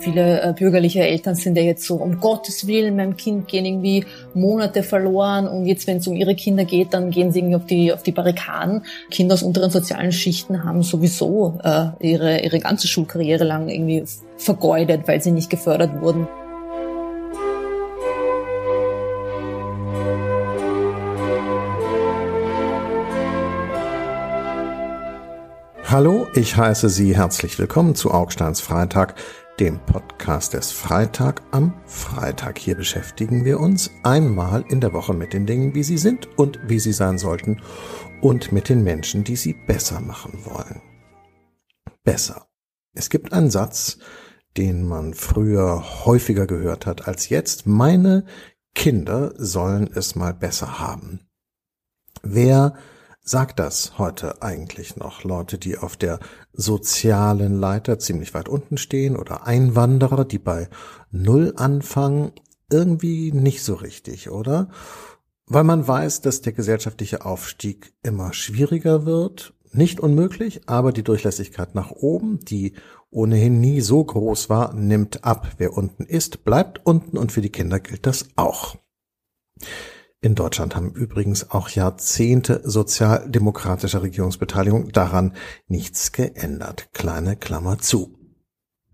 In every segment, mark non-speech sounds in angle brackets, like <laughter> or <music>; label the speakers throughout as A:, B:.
A: Viele äh, bürgerliche Eltern sind ja jetzt so, um Gottes Willen, meinem Kind gehen irgendwie Monate verloren und jetzt, wenn es um ihre Kinder geht, dann gehen sie irgendwie auf die, auf die Barrikaden. Kinder aus unteren sozialen Schichten haben sowieso äh, ihre, ihre ganze Schulkarriere lang irgendwie vergeudet, weil sie nicht gefördert wurden.
B: Hallo, ich heiße Sie herzlich willkommen zu Augsteins Freitag, dem Podcast des Freitag am Freitag. Hier beschäftigen wir uns einmal in der Woche mit den Dingen, wie sie sind und wie sie sein sollten und mit den Menschen, die sie besser machen wollen. Besser. Es gibt einen Satz, den man früher häufiger gehört hat als jetzt. Meine Kinder sollen es mal besser haben. Wer sagt das heute eigentlich noch? Leute, die auf der sozialen Leiter ziemlich weit unten stehen oder Einwanderer, die bei Null anfangen? Irgendwie nicht so richtig, oder? Weil man weiß, dass der gesellschaftliche Aufstieg immer schwieriger wird. Nicht unmöglich, aber die Durchlässigkeit nach oben, die ohnehin nie so groß war, nimmt ab. Wer unten ist, bleibt unten und für die Kinder gilt das auch. In Deutschland haben übrigens auch Jahrzehnte sozialdemokratischer Regierungsbeteiligung daran nichts geändert. Kleine Klammer zu.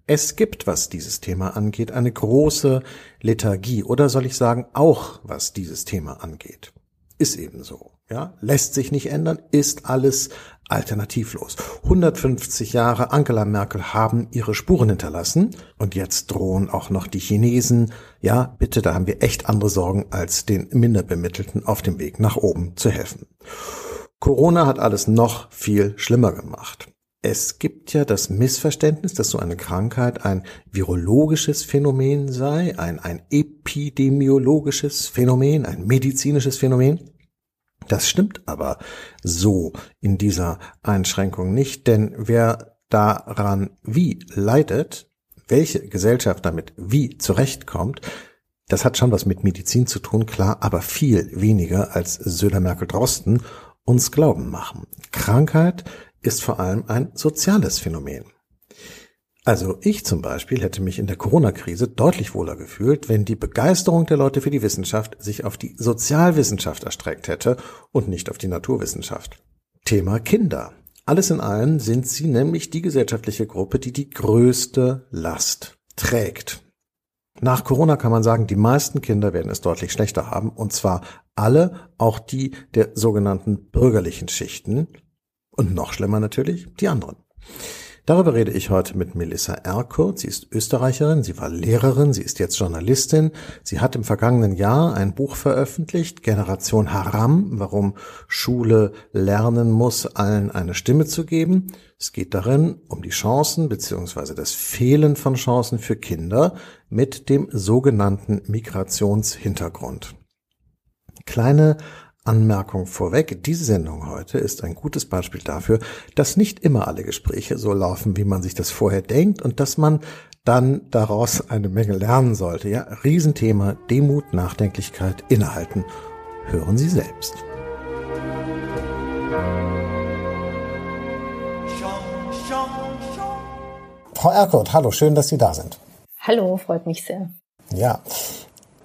B: Es gibt, was dieses Thema angeht, eine große Lethargie oder soll ich sagen, auch was dieses Thema angeht. Ist eben so. Ja, lässt sich nicht ändern, ist alles alternativlos. 150 Jahre Angela Merkel haben ihre Spuren hinterlassen und jetzt drohen auch noch die Chinesen. Ja, bitte, da haben wir echt andere Sorgen, als den Minderbemittelten auf dem Weg nach oben zu helfen. Corona hat alles noch viel schlimmer gemacht. Es gibt ja das Missverständnis, dass so eine Krankheit ein virologisches Phänomen sei, ein, ein epidemiologisches Phänomen, ein medizinisches Phänomen. Das stimmt aber so in dieser Einschränkung nicht, denn wer daran wie leidet, welche Gesellschaft damit wie zurechtkommt, das hat schon was mit Medizin zu tun, klar, aber viel weniger als Söder Merkel Drosten uns glauben machen. Krankheit ist vor allem ein soziales Phänomen. Also ich zum Beispiel hätte mich in der Corona-Krise deutlich wohler gefühlt, wenn die Begeisterung der Leute für die Wissenschaft sich auf die Sozialwissenschaft erstreckt hätte und nicht auf die Naturwissenschaft. Thema Kinder. Alles in allem sind sie nämlich die gesellschaftliche Gruppe, die die größte Last trägt. Nach Corona kann man sagen, die meisten Kinder werden es deutlich schlechter haben, und zwar alle, auch die der sogenannten bürgerlichen Schichten, und noch schlimmer natürlich, die anderen. Darüber rede ich heute mit Melissa Erkurt. Sie ist Österreicherin, sie war Lehrerin, sie ist jetzt Journalistin. Sie hat im vergangenen Jahr ein Buch veröffentlicht, Generation Haram, warum Schule lernen muss, allen eine Stimme zu geben. Es geht darin um die Chancen bzw. das Fehlen von Chancen für Kinder mit dem sogenannten Migrationshintergrund. Kleine Anmerkung vorweg, diese Sendung heute ist ein gutes Beispiel dafür, dass nicht immer alle Gespräche so laufen, wie man sich das vorher denkt und dass man dann daraus eine Menge lernen sollte. Ja, Riesenthema, Demut, Nachdenklichkeit, Innehalten. Hören Sie selbst. Frau Erkurt, hallo, schön, dass Sie da sind.
A: Hallo, freut mich sehr.
B: Ja,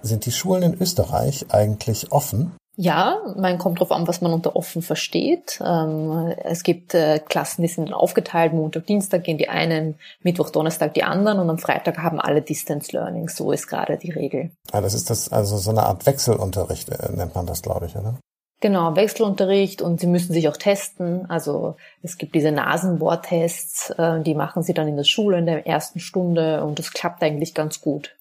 B: sind die Schulen in Österreich eigentlich offen?
A: Ja, man kommt drauf an, was man unter offen versteht. Ähm, es gibt äh, Klassen, die sind aufgeteilt. Montag, Dienstag gehen die einen, Mittwoch, Donnerstag die anderen und am Freitag haben alle Distance Learning. So ist gerade die Regel.
B: Ja, das ist das, also so eine Art Wechselunterricht äh, nennt man das, glaube ich, oder?
A: Genau, Wechselunterricht und sie müssen sich auch testen. Also es gibt diese Nasenbohrtests, äh, die machen sie dann in der Schule in der ersten Stunde und das klappt eigentlich ganz gut.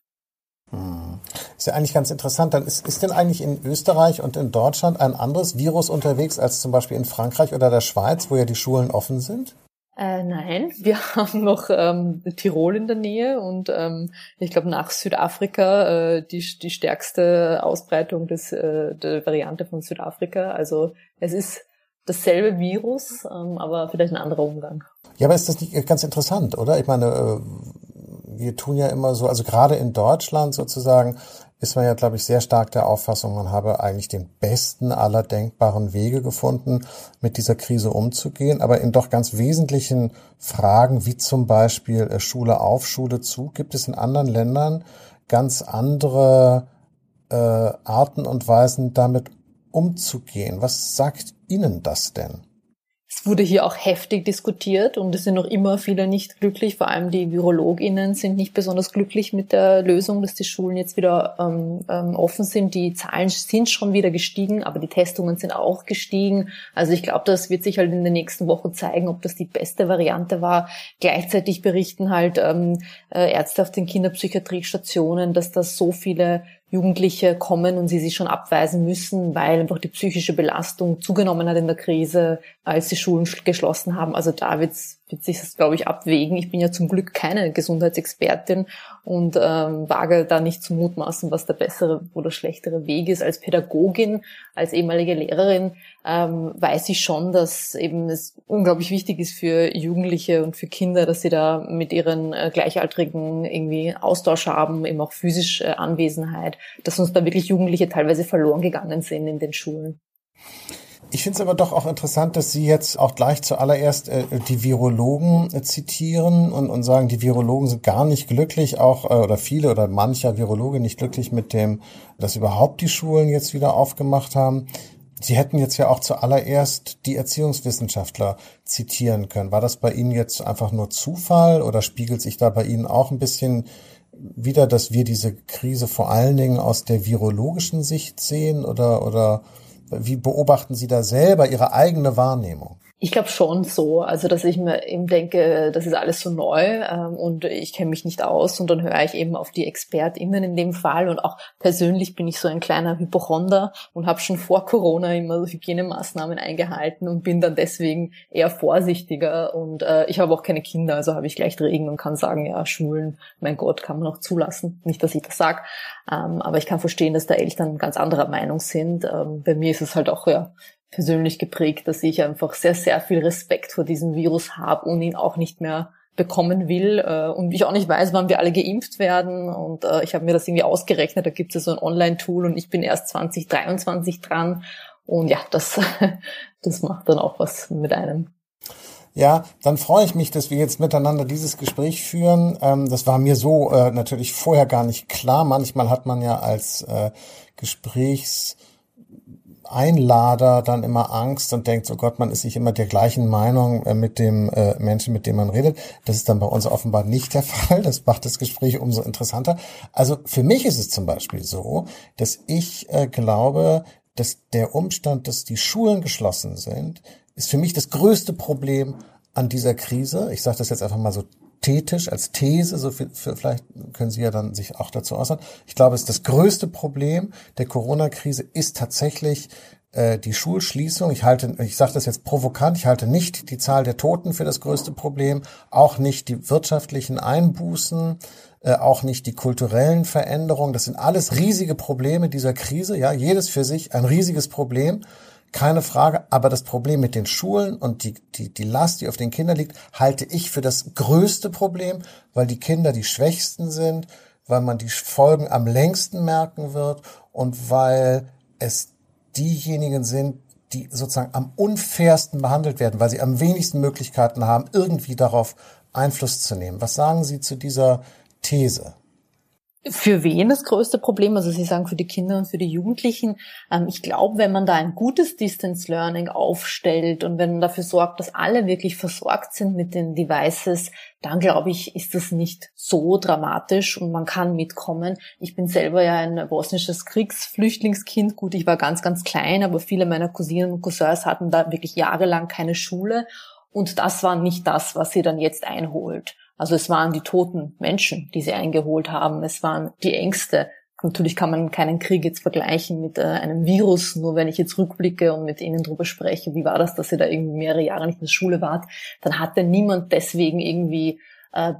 B: Ist ja eigentlich ganz interessant. Dann ist, ist denn eigentlich in Österreich und in Deutschland ein anderes Virus unterwegs als zum Beispiel in Frankreich oder der Schweiz, wo ja die Schulen offen sind?
A: Äh, nein, <laughs> wir haben noch ähm, Tirol in der Nähe und ähm, ich glaube nach Südafrika äh, die, die stärkste Ausbreitung des, äh, der Variante von Südafrika. Also es ist dasselbe Virus, ähm, aber vielleicht ein anderer Umgang.
B: Ja, aber ist das nicht ganz interessant, oder? Ich meine, äh, wir tun ja immer so, also gerade in Deutschland sozusagen, ist man ja, glaube ich, sehr stark der Auffassung, man habe eigentlich den besten aller denkbaren Wege gefunden, mit dieser Krise umzugehen. Aber in doch ganz wesentlichen Fragen, wie zum Beispiel äh, Schule auf, Schule zu, gibt es in anderen Ländern ganz andere äh, Arten und Weisen, damit umzugehen. Was sagt Ihnen das denn?
A: Es wurde hier auch heftig diskutiert und es sind noch immer viele nicht glücklich. Vor allem die VirologInnen sind nicht besonders glücklich mit der Lösung, dass die Schulen jetzt wieder ähm, ähm, offen sind. Die Zahlen sind schon wieder gestiegen, aber die Testungen sind auch gestiegen. Also ich glaube, das wird sich halt in den nächsten Wochen zeigen, ob das die beste Variante war. Gleichzeitig berichten halt ähm, äh, Ärzte auf den Kinderpsychiatriestationen, dass das so viele Jugendliche kommen und sie sich schon abweisen müssen, weil einfach die psychische Belastung zugenommen hat in der Krise, als die Schulen geschlossen haben. Also da wird's wird sich das, glaube ich, abwägen. Ich bin ja zum Glück keine Gesundheitsexpertin und ähm, wage da nicht zu mutmaßen, was der bessere oder schlechtere Weg ist. Als Pädagogin, als ehemalige Lehrerin ähm, weiß ich schon, dass eben es unglaublich wichtig ist für Jugendliche und für Kinder, dass sie da mit ihren äh, Gleichaltrigen irgendwie Austausch haben, eben auch physisch äh, Anwesenheit, dass uns da wirklich Jugendliche teilweise verloren gegangen sind in den Schulen.
B: Ich finde es aber doch auch interessant, dass Sie jetzt auch gleich zuallererst äh, die Virologen äh, zitieren und, und sagen, die Virologen sind gar nicht glücklich, auch äh, oder viele oder mancher Virologe nicht glücklich mit dem, dass überhaupt die Schulen jetzt wieder aufgemacht haben. Sie hätten jetzt ja auch zuallererst die Erziehungswissenschaftler zitieren können. War das bei Ihnen jetzt einfach nur Zufall oder spiegelt sich da bei Ihnen auch ein bisschen wieder, dass wir diese Krise vor allen Dingen aus der virologischen Sicht sehen oder, oder wie beobachten Sie da selber Ihre eigene Wahrnehmung?
A: Ich glaube schon so, also dass ich mir eben denke, das ist alles so neu ähm, und ich kenne mich nicht aus. Und dann höre ich eben auf die ExpertInnen in dem Fall. Und auch persönlich bin ich so ein kleiner Hypochonder und habe schon vor Corona immer so Hygienemaßnahmen eingehalten und bin dann deswegen eher vorsichtiger. Und äh, ich habe auch keine Kinder, also habe ich gleich Regen und kann sagen, ja, Schulen, mein Gott, kann man auch zulassen. Nicht, dass ich das sage, ähm, aber ich kann verstehen, dass da Eltern ganz anderer Meinung sind. Ähm, bei mir ist es halt auch ja persönlich geprägt, dass ich einfach sehr, sehr viel Respekt vor diesem Virus habe und ihn auch nicht mehr bekommen will äh, und ich auch nicht weiß, wann wir alle geimpft werden und äh, ich habe mir das irgendwie ausgerechnet, da gibt es so ein Online-Tool und ich bin erst 2023 dran und ja, das, <laughs> das macht dann auch was mit einem.
B: Ja, dann freue ich mich, dass wir jetzt miteinander dieses Gespräch führen. Ähm, das war mir so äh, natürlich vorher gar nicht klar. Manchmal hat man ja als Gesprächs Einlader dann immer Angst und denkt, oh Gott, man ist nicht immer der gleichen Meinung äh, mit dem äh, Menschen, mit dem man redet. Das ist dann bei uns offenbar nicht der <laughs> Fall. Das macht das Gespräch umso interessanter. Also für mich ist es zum Beispiel so, dass ich äh, glaube, dass der Umstand, dass die Schulen geschlossen sind, ist für mich das größte Problem an dieser Krise. Ich sage das jetzt einfach mal so thetisch, als These, so viel, vielleicht können Sie ja dann sich auch dazu äußern. Ich glaube, es ist das größte Problem der Corona-Krise ist tatsächlich äh, die Schulschließung. Ich halte, ich sage das jetzt provokant, ich halte nicht die Zahl der Toten für das größte Problem, auch nicht die wirtschaftlichen Einbußen, äh, auch nicht die kulturellen Veränderungen. Das sind alles riesige Probleme dieser Krise, ja, jedes für sich ein riesiges Problem. Keine Frage, aber das Problem mit den Schulen und die, die, die Last, die auf den Kindern liegt, halte ich für das größte Problem, weil die Kinder die schwächsten sind, weil man die Folgen am längsten merken wird und weil es diejenigen sind, die sozusagen am unfairsten behandelt werden, weil sie am wenigsten Möglichkeiten haben, irgendwie darauf Einfluss zu nehmen. Was sagen Sie zu dieser These?
A: Für wen das größte Problem? Also Sie sagen für die Kinder und für die Jugendlichen. Ähm, ich glaube, wenn man da ein gutes Distance Learning aufstellt und wenn man dafür sorgt, dass alle wirklich versorgt sind mit den Devices, dann glaube ich, ist das nicht so dramatisch und man kann mitkommen. Ich bin selber ja ein bosnisches Kriegsflüchtlingskind. Gut, ich war ganz, ganz klein, aber viele meiner Cousinen und Cousins hatten da wirklich jahrelang keine Schule. Und das war nicht das, was sie dann jetzt einholt. Also es waren die toten Menschen, die sie eingeholt haben. Es waren die Ängste. Natürlich kann man keinen Krieg jetzt vergleichen mit äh, einem Virus. Nur wenn ich jetzt rückblicke und mit Ihnen drüber spreche, wie war das, dass ihr da irgendwie mehrere Jahre nicht in der Schule wart, dann hatte niemand deswegen irgendwie äh,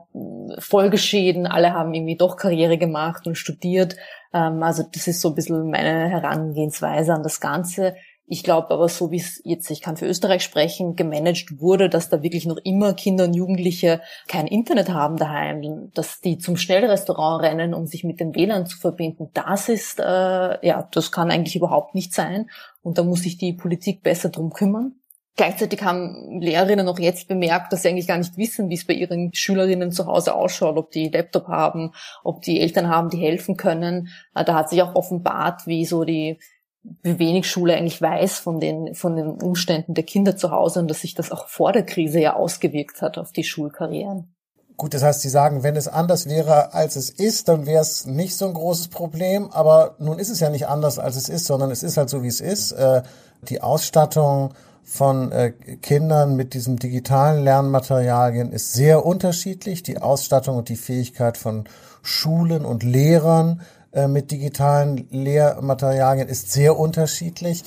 A: Folgeschäden. Alle haben irgendwie doch Karriere gemacht und studiert. Ähm, also das ist so ein bisschen meine Herangehensweise an das Ganze. Ich glaube aber, so wie es jetzt, ich kann für Österreich sprechen, gemanagt wurde, dass da wirklich noch immer Kinder und Jugendliche kein Internet haben daheim, dass die zum Schnellrestaurant rennen, um sich mit dem WLAN zu verbinden. Das ist, äh, ja, das kann eigentlich überhaupt nicht sein. Und da muss sich die Politik besser drum kümmern. Gleichzeitig haben Lehrerinnen auch jetzt bemerkt, dass sie eigentlich gar nicht wissen, wie es bei ihren Schülerinnen zu Hause ausschaut, ob die Laptop haben, ob die Eltern haben, die helfen können. Äh, da hat sich auch offenbart, wie so die wie wenig Schule eigentlich weiß von den, von den Umständen der Kinder zu Hause und dass sich das auch vor der Krise ja ausgewirkt hat auf die Schulkarrieren.
B: Gut, das heißt, Sie sagen, wenn es anders wäre, als es ist, dann wäre es nicht so ein großes Problem. Aber nun ist es ja nicht anders, als es ist, sondern es ist halt so, wie es ist. Äh, die Ausstattung von äh, Kindern mit diesen digitalen Lernmaterialien ist sehr unterschiedlich. Die Ausstattung und die Fähigkeit von Schulen und Lehrern äh, mit digitalen Lehrmaterialien ist sehr unterschiedlich.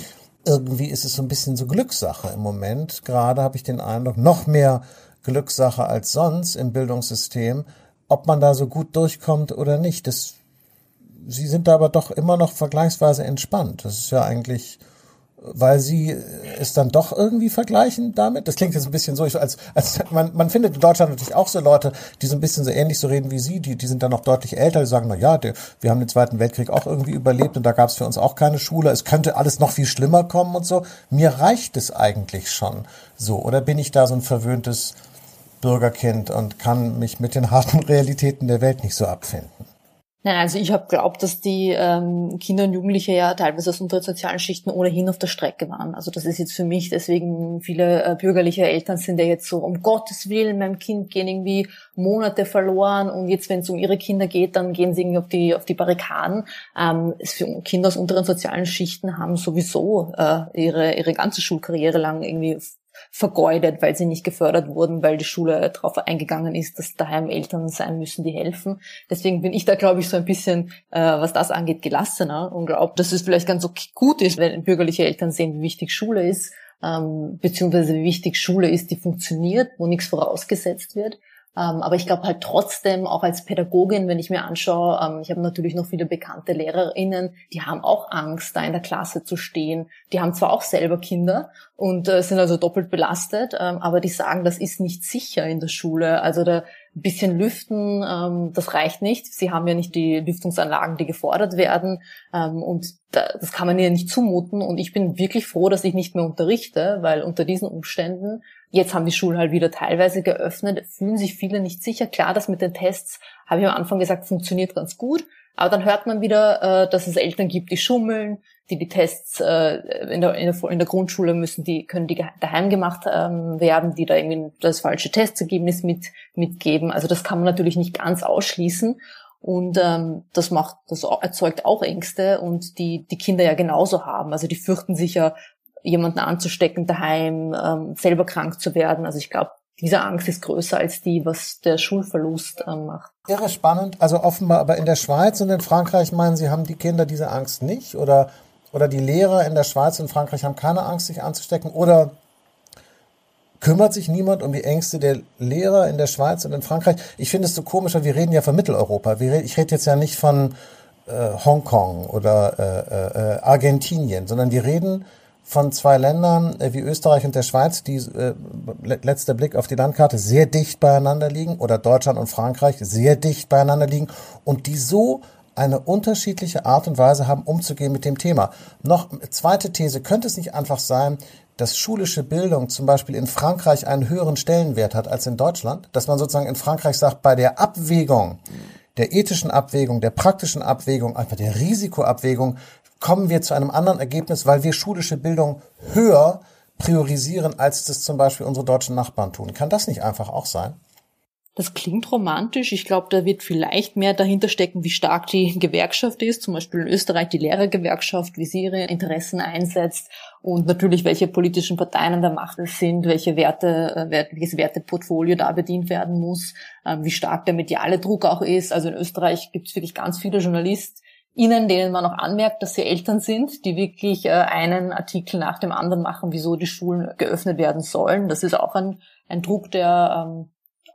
B: Irgendwie ist es so ein bisschen so Glückssache im Moment. Gerade habe ich den Eindruck, noch mehr Glückssache als sonst im Bildungssystem, ob man da so gut durchkommt oder nicht. Das, sie sind da aber doch immer noch vergleichsweise entspannt. Das ist ja eigentlich weil sie es dann doch irgendwie vergleichen damit. Das klingt jetzt ein bisschen so, als, als man, man findet in Deutschland natürlich auch so Leute, die so ein bisschen so ähnlich so reden wie sie, die, die sind dann noch deutlich älter, die sagen, na ja, der, wir haben den Zweiten Weltkrieg auch irgendwie überlebt und da gab es für uns auch keine Schule, es könnte alles noch viel schlimmer kommen und so. Mir reicht es eigentlich schon so. Oder bin ich da so ein verwöhntes Bürgerkind und kann mich mit den harten <laughs> Realitäten der Welt nicht so abfinden?
A: Nein, also ich habe glaubt, dass die ähm, Kinder und Jugendliche ja teilweise aus unseren sozialen Schichten ohnehin auf der Strecke waren. Also das ist jetzt für mich, deswegen viele äh, bürgerliche Eltern sind ja jetzt so, um Gottes Willen, meinem Kind gehen irgendwie Monate verloren und jetzt, wenn es um ihre Kinder geht, dann gehen sie irgendwie auf die, auf die Barrikaden. Ähm, Kinder aus unteren sozialen Schichten haben sowieso äh, ihre, ihre ganze Schulkarriere lang irgendwie vergeudet, weil sie nicht gefördert wurden, weil die Schule darauf eingegangen ist, dass daheim Eltern sein müssen, die helfen. Deswegen bin ich da, glaube ich, so ein bisschen, äh, was das angeht, gelassener und glaube, dass es vielleicht ganz okay gut ist, wenn bürgerliche Eltern sehen, wie wichtig Schule ist, ähm, beziehungsweise wie wichtig Schule ist, die funktioniert, wo nichts vorausgesetzt wird. Ähm, aber ich glaube halt trotzdem, auch als Pädagogin, wenn ich mir anschaue, ähm, ich habe natürlich noch viele bekannte Lehrerinnen, die haben auch Angst, da in der Klasse zu stehen. Die haben zwar auch selber Kinder und äh, sind also doppelt belastet, ähm, aber die sagen, das ist nicht sicher in der Schule. Also da ein bisschen lüften, ähm, das reicht nicht. Sie haben ja nicht die Lüftungsanlagen, die gefordert werden. Ähm, und da, das kann man ihnen nicht zumuten. Und ich bin wirklich froh, dass ich nicht mehr unterrichte, weil unter diesen Umständen, jetzt haben die Schulen halt wieder teilweise geöffnet, fühlen sich viele nicht sicher. Klar, das mit den Tests, habe ich am Anfang gesagt, funktioniert ganz gut. Aber dann hört man wieder, äh, dass es Eltern gibt, die schummeln, die die Tests äh, in, der, in, der, in der Grundschule müssen, die können die daheim gemacht ähm, werden, die da irgendwie das falsche Testergebnis mit mitgeben. Also das kann man natürlich nicht ganz ausschließen. Und ähm, das macht, das erzeugt auch Ängste und die die Kinder ja genauso haben. Also die fürchten sich ja, jemanden anzustecken daheim, ähm, selber krank zu werden. Also ich glaube, diese Angst ist größer als die, was der Schulverlust ähm, macht.
B: Irre spannend. Also offenbar, aber in der Schweiz und in Frankreich meinen Sie, haben die Kinder diese Angst nicht? Oder oder die Lehrer in der Schweiz und Frankreich haben keine Angst, sich anzustecken oder kümmert sich niemand um die Ängste der Lehrer in der Schweiz und in Frankreich? Ich finde es so komisch, weil wir reden ja von Mitteleuropa. Ich rede jetzt ja nicht von äh, Hongkong oder äh, äh, Argentinien, sondern wir reden von zwei Ländern äh, wie Österreich und der Schweiz, die äh, letzter Blick auf die Landkarte sehr dicht beieinander liegen oder Deutschland und Frankreich sehr dicht beieinander liegen und die so eine unterschiedliche Art und Weise haben, umzugehen mit dem Thema. Noch zweite These, könnte es nicht einfach sein, dass schulische Bildung zum Beispiel in Frankreich einen höheren Stellenwert hat als in Deutschland? Dass man sozusagen in Frankreich sagt, bei der Abwägung, der ethischen Abwägung, der praktischen Abwägung, einfach der Risikoabwägung, kommen wir zu einem anderen Ergebnis, weil wir schulische Bildung höher priorisieren, als das zum Beispiel unsere deutschen Nachbarn tun. Kann das nicht einfach auch sein?
A: Das klingt romantisch. Ich glaube, da wird vielleicht mehr dahinter stecken, wie stark die Gewerkschaft ist. Zum Beispiel in Österreich die Lehrergewerkschaft, wie sie ihre Interessen einsetzt und natürlich welche politischen Parteien an der Macht sind, welche Werte, äh, welches Werteportfolio da bedient werden muss, ähm, wie stark der mediale Druck auch ist. Also in Österreich gibt es wirklich ganz viele JournalistInnen, denen man auch anmerkt, dass sie Eltern sind, die wirklich äh, einen Artikel nach dem anderen machen, wieso die Schulen geöffnet werden sollen. Das ist auch ein, ein Druck, der ähm,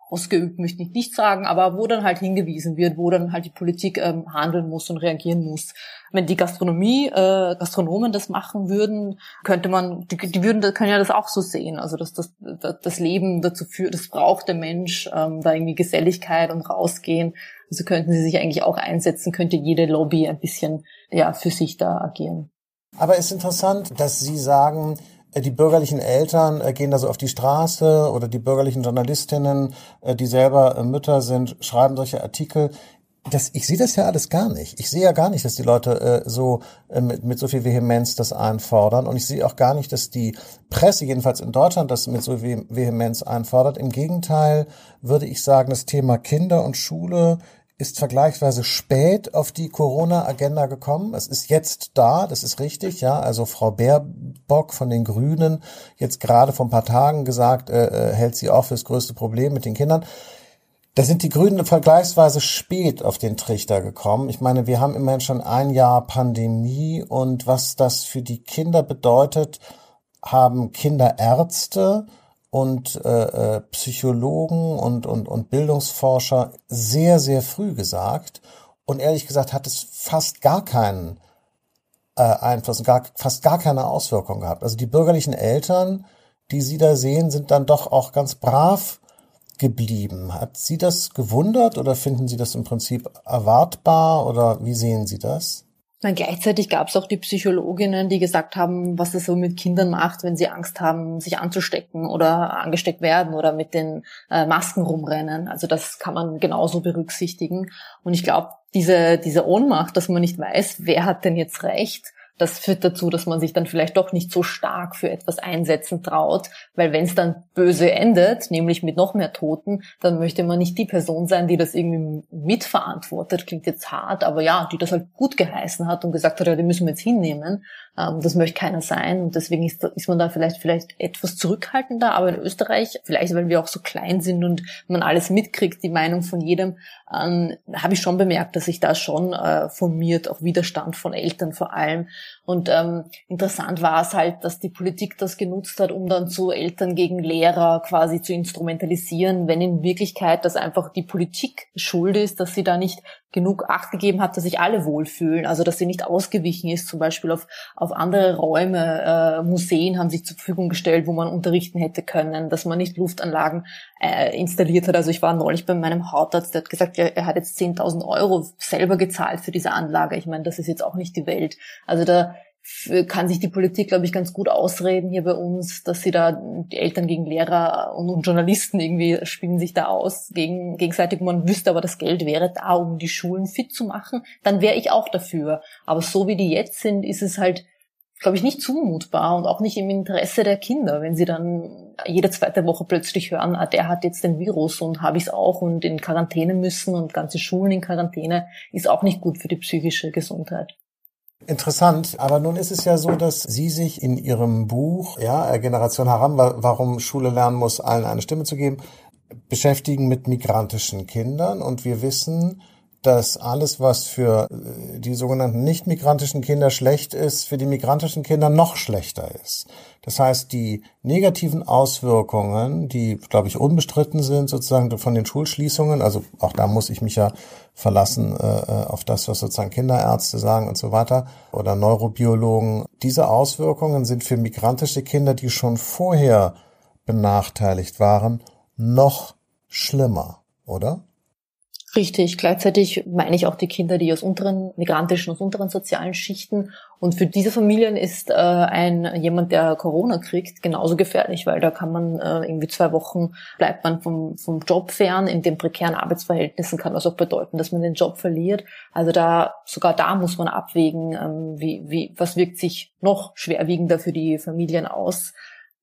A: ausgeübt, möchte ich nicht sagen, aber wo dann halt hingewiesen wird, wo dann halt die Politik ähm, handeln muss und reagieren muss. Wenn die Gastronomie, äh, Gastronomen das machen würden, könnte man, die, die würden, können ja das auch so sehen, also dass das, das Leben dazu führt, das braucht der Mensch, ähm, da irgendwie Geselligkeit und rausgehen. Also könnten sie sich eigentlich auch einsetzen, könnte jede Lobby ein bisschen ja für sich da agieren.
B: Aber es ist interessant, dass Sie sagen, die bürgerlichen Eltern äh, gehen da so auf die Straße oder die bürgerlichen Journalistinnen, äh, die selber Mütter sind, schreiben solche Artikel. Das, ich sehe das ja alles gar nicht. Ich sehe ja gar nicht, dass die Leute äh, so äh, mit, mit so viel Vehemenz das einfordern. Und ich sehe auch gar nicht, dass die Presse, jedenfalls in Deutschland, das mit so Vehemenz einfordert. Im Gegenteil würde ich sagen, das Thema Kinder und Schule ist vergleichsweise spät auf die Corona-Agenda gekommen. Es ist jetzt da, das ist richtig, ja. Also Frau Baerbock von den Grünen jetzt gerade vor ein paar Tagen gesagt, äh, äh, hält sie auch für das größte Problem mit den Kindern. Da sind die Grünen vergleichsweise spät auf den Trichter gekommen. Ich meine, wir haben immerhin schon ein Jahr Pandemie und was das für die Kinder bedeutet, haben Kinderärzte und äh, äh, Psychologen und, und, und Bildungsforscher sehr, sehr früh gesagt. Und ehrlich gesagt hat es fast gar keinen äh, Einfluss, gar, fast gar keine Auswirkung gehabt. Also die bürgerlichen Eltern, die Sie da sehen, sind dann doch auch ganz brav geblieben. Hat Sie das gewundert oder finden Sie das im Prinzip erwartbar oder wie sehen Sie das?
A: Dann gleichzeitig gab es auch die Psychologinnen, die gesagt haben, was es so mit Kindern macht, wenn sie Angst haben, sich anzustecken oder angesteckt werden oder mit den äh, Masken rumrennen. Also das kann man genauso berücksichtigen. Und ich glaube, diese, diese Ohnmacht, dass man nicht weiß, wer hat denn jetzt recht, das führt dazu, dass man sich dann vielleicht doch nicht so stark für etwas einsetzen traut, weil wenn es dann böse endet, nämlich mit noch mehr Toten, dann möchte man nicht die Person sein, die das irgendwie mitverantwortet. Klingt jetzt hart, aber ja, die das halt gut geheißen hat und gesagt hat, ja, die müssen wir jetzt hinnehmen. Ähm, das möchte keiner sein und deswegen ist, ist man da vielleicht vielleicht etwas zurückhaltender. Aber in Österreich, vielleicht weil wir auch so klein sind und man alles mitkriegt, die Meinung von jedem, ähm, habe ich schon bemerkt, dass sich da schon äh, formiert, auch Widerstand von Eltern vor allem. Und ähm, interessant war es halt, dass die Politik das genutzt hat, um dann zu Eltern gegen Lehrer quasi zu instrumentalisieren, wenn in Wirklichkeit das einfach die Politik schuld ist, dass sie da nicht genug Acht gegeben hat, dass sich alle wohlfühlen, also dass sie nicht ausgewichen ist, zum Beispiel auf, auf andere Räume, äh, Museen haben sich zur Verfügung gestellt, wo man unterrichten hätte können, dass man nicht Luftanlagen äh, installiert hat. Also ich war neulich bei meinem Hautarzt, der hat gesagt, ja, er hat jetzt 10.000 Euro selber gezahlt für diese Anlage. Ich meine, das ist jetzt auch nicht die Welt. Also da kann sich die Politik, glaube ich, ganz gut ausreden hier bei uns, dass sie da die Eltern gegen Lehrer und, und Journalisten irgendwie spielen sich da aus gegen, gegenseitig. Man wüsste aber, das Geld wäre da, um die Schulen fit zu machen. Dann wäre ich auch dafür. Aber so wie die jetzt sind, ist es halt, glaube ich, nicht zumutbar und auch nicht im Interesse der Kinder, wenn sie dann jede zweite Woche plötzlich hören, ah, der hat jetzt den Virus und habe ich es auch und in Quarantäne müssen und ganze Schulen in Quarantäne, ist auch nicht gut für die psychische Gesundheit.
B: Interessant, aber nun ist es ja so, dass Sie sich in Ihrem Buch, ja, Generation Haram, warum Schule lernen muss, allen eine Stimme zu geben, beschäftigen mit migrantischen Kindern. Und wir wissen, dass alles, was für äh, die sogenannten nicht-migrantischen Kinder schlecht ist, für die migrantischen Kinder noch schlechter ist. Das heißt, die negativen Auswirkungen, die, glaube ich, unbestritten sind, sozusagen von den Schulschließungen, also auch da muss ich mich ja verlassen äh, äh auf das, was sozusagen Kinderärzte sagen und so weiter oder Neurobiologen. Diese Auswirkungen sind für migrantische Kinder, die schon vorher benachteiligt waren, noch schlimmer, oder?
A: Richtig. Gleichzeitig meine ich auch die Kinder, die aus unteren, migrantischen, aus unteren sozialen Schichten. Und für diese Familien ist äh, ein jemand, der Corona kriegt, genauso gefährlich, weil da kann man äh, irgendwie zwei Wochen bleibt man vom, vom Job fern. In den prekären Arbeitsverhältnissen kann das auch bedeuten, dass man den Job verliert. Also da, sogar da muss man abwägen, ähm, wie, wie, was wirkt sich noch schwerwiegender für die Familien aus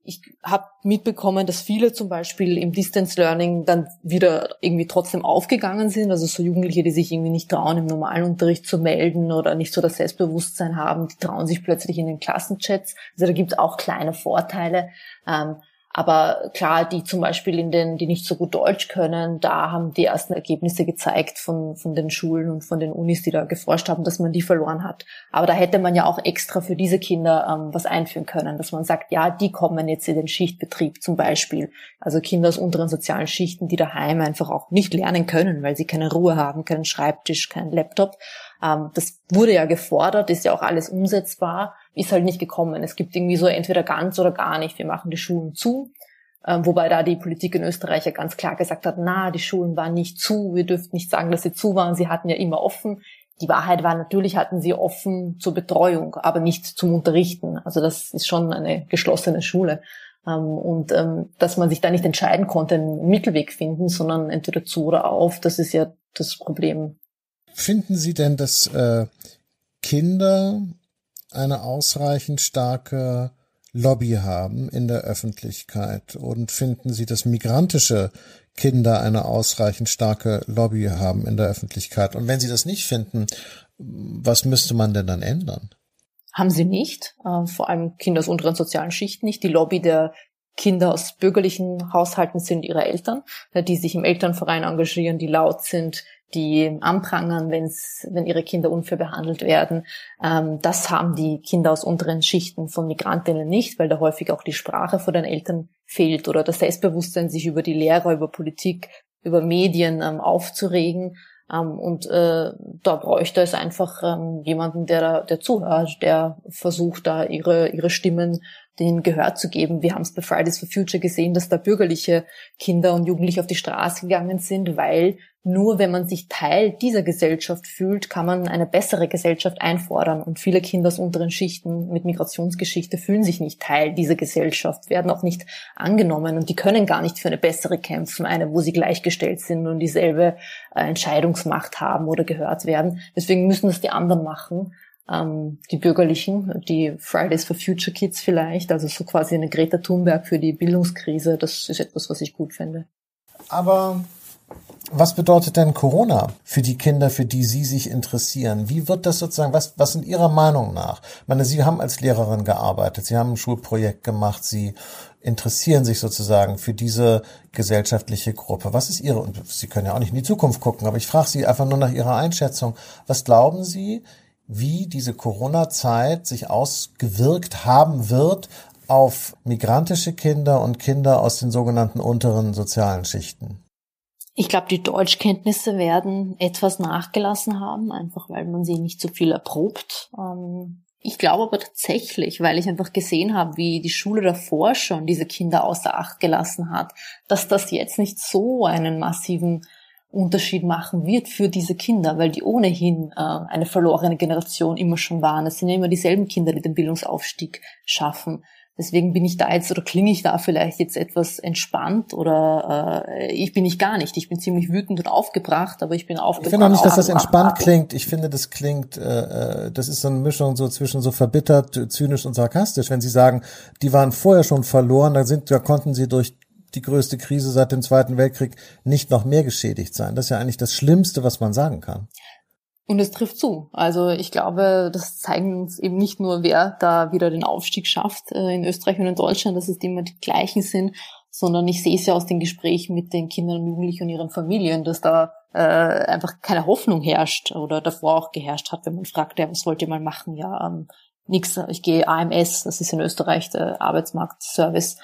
A: ich habe mitbekommen, dass viele zum Beispiel im Distance Learning dann wieder irgendwie trotzdem aufgegangen sind. Also so Jugendliche, die sich irgendwie nicht trauen, im normalen Unterricht zu melden oder nicht so das Selbstbewusstsein haben, die trauen sich plötzlich in den Klassenchats. Also da gibt es auch kleine Vorteile. Ähm, Aber klar, die zum Beispiel in den, die nicht so gut Deutsch können, da haben die ersten Ergebnisse gezeigt von, von den Schulen und von den Unis, die da geforscht haben, dass man die verloren hat. Aber da hätte man ja auch extra für diese Kinder ähm, was einführen können, dass man sagt, ja, die kommen jetzt in den Schichtbetrieb zum Beispiel. Also Kinder aus unteren sozialen Schichten, die daheim einfach auch nicht lernen können, weil sie keine Ruhe haben, keinen Schreibtisch, keinen Laptop. Ähm, das wurde ja gefordert, ist ja auch alles umsetzbar ist halt nicht gekommen. Es gibt irgendwie so entweder ganz oder gar nicht. Wir machen die Schulen zu. Ähm, wobei da die Politik in Österreich ja ganz klar gesagt hat, na, die Schulen waren nicht zu. Wir dürften nicht sagen, dass sie zu waren. Sie hatten ja immer offen. Die Wahrheit war natürlich, hatten sie offen zur Betreuung, aber nicht zum Unterrichten. Also das ist schon eine geschlossene Schule. Ähm, und dass man sich da nicht entscheiden konnte, einen Mittelweg finden, sondern entweder zu oder auf, das ist ja das Problem.
B: Finden Sie denn, dass äh, Kinder eine ausreichend starke Lobby haben in der Öffentlichkeit und finden Sie, dass migrantische Kinder eine ausreichend starke Lobby haben in der Öffentlichkeit? Und wenn Sie das nicht finden, was müsste man denn dann ändern?
A: Haben sie nicht, äh, vor allem Kinder aus unteren sozialen Schichten nicht. Die Lobby der Kinder aus bürgerlichen Haushalten sind ihre Eltern, äh, die sich im Elternverein engagieren, die laut sind, die anprangern, wenn's, wenn ihre Kinder unfair behandelt werden. Ähm, das haben die Kinder aus unteren Schichten von Migrantinnen nicht, weil da häufig auch die Sprache vor den Eltern fehlt oder das Selbstbewusstsein, sich über die Lehrer, über Politik, über Medien ähm, aufzuregen. Ähm, und äh, da bräuchte es einfach ähm, jemanden, der, der zuhört, der versucht, da ihre, ihre Stimmen den Gehör zu geben. Wir haben es bei Fridays for Future gesehen, dass da bürgerliche Kinder und Jugendliche auf die Straße gegangen sind, weil nur wenn man sich Teil dieser Gesellschaft fühlt, kann man eine bessere Gesellschaft einfordern. Und viele Kinder aus unteren Schichten mit Migrationsgeschichte fühlen sich nicht Teil dieser Gesellschaft, werden auch nicht angenommen und die können gar nicht für eine bessere kämpfen, eine, wo sie gleichgestellt sind und dieselbe äh, Entscheidungsmacht haben oder gehört werden. Deswegen müssen das die anderen machen ähm, die Bürgerlichen, die Fridays for Future Kids vielleicht, also so quasi eine Greta Thunberg für die Bildungskrise, das ist etwas, was ich gut finde.
B: Aber was bedeutet denn Corona für die Kinder, für die Sie sich interessieren? Wie wird das sozusagen, was, was sind Ihrer Meinung nach? Ich meine, Sie haben als Lehrerin gearbeitet, Sie haben ein Schulprojekt gemacht, Sie interessieren sich sozusagen für diese gesellschaftliche Gruppe. Was ist Ihre, und Sie können ja auch nicht in die Zukunft gucken, aber ich frage Sie einfach nur nach Ihrer Einschätzung. Was glauben Sie, wie diese Corona-Zeit sich ausgewirkt haben wird auf migrantische Kinder und Kinder aus den sogenannten unteren sozialen Schichten?
A: Ich glaube, die Deutschkenntnisse werden etwas nachgelassen haben, einfach weil man sie nicht so viel erprobt. Ähm, ich glaube aber tatsächlich, weil ich einfach gesehen habe, wie die Schule davor schon diese Kinder außer Acht gelassen hat, dass das jetzt nicht so einen massiven Unterschied machen wird für diese Kinder, weil die ohnehin äh, eine verlorene Generation immer schon waren. Es sind ja immer dieselben Kinder, die den Bildungsaufstieg schaffen. Deswegen bin ich da jetzt oder klinge ich da vielleicht jetzt etwas entspannt oder äh, ich bin ich gar nicht. Ich bin ziemlich wütend und aufgebracht, aber ich bin aufgebracht.
B: Ich finde auch nicht, dass das entspannt klingt. Ich finde, das klingt, äh, äh, das ist so eine Mischung so zwischen so verbittert, zynisch und sarkastisch. Wenn Sie sagen, die waren vorher schon verloren, da sind, da konnten sie durch die größte Krise seit dem Zweiten Weltkrieg nicht noch mehr geschädigt sein. Das ist ja eigentlich das Schlimmste, was man sagen kann.
A: Und es trifft zu. Also ich glaube, das zeigen uns eben nicht nur, wer da wieder den Aufstieg schafft äh, in Österreich und in Deutschland, dass es immer die gleichen sind, sondern ich sehe es ja aus den Gesprächen mit den Kindern und Jugendlichen und ihren Familien, dass da äh, einfach keine Hoffnung herrscht oder davor auch geherrscht hat, wenn man fragt, ja, was wollt ihr mal machen? Ja, ähm, nix, ich gehe AMS, das ist in Österreich der Arbeitsmarktservice,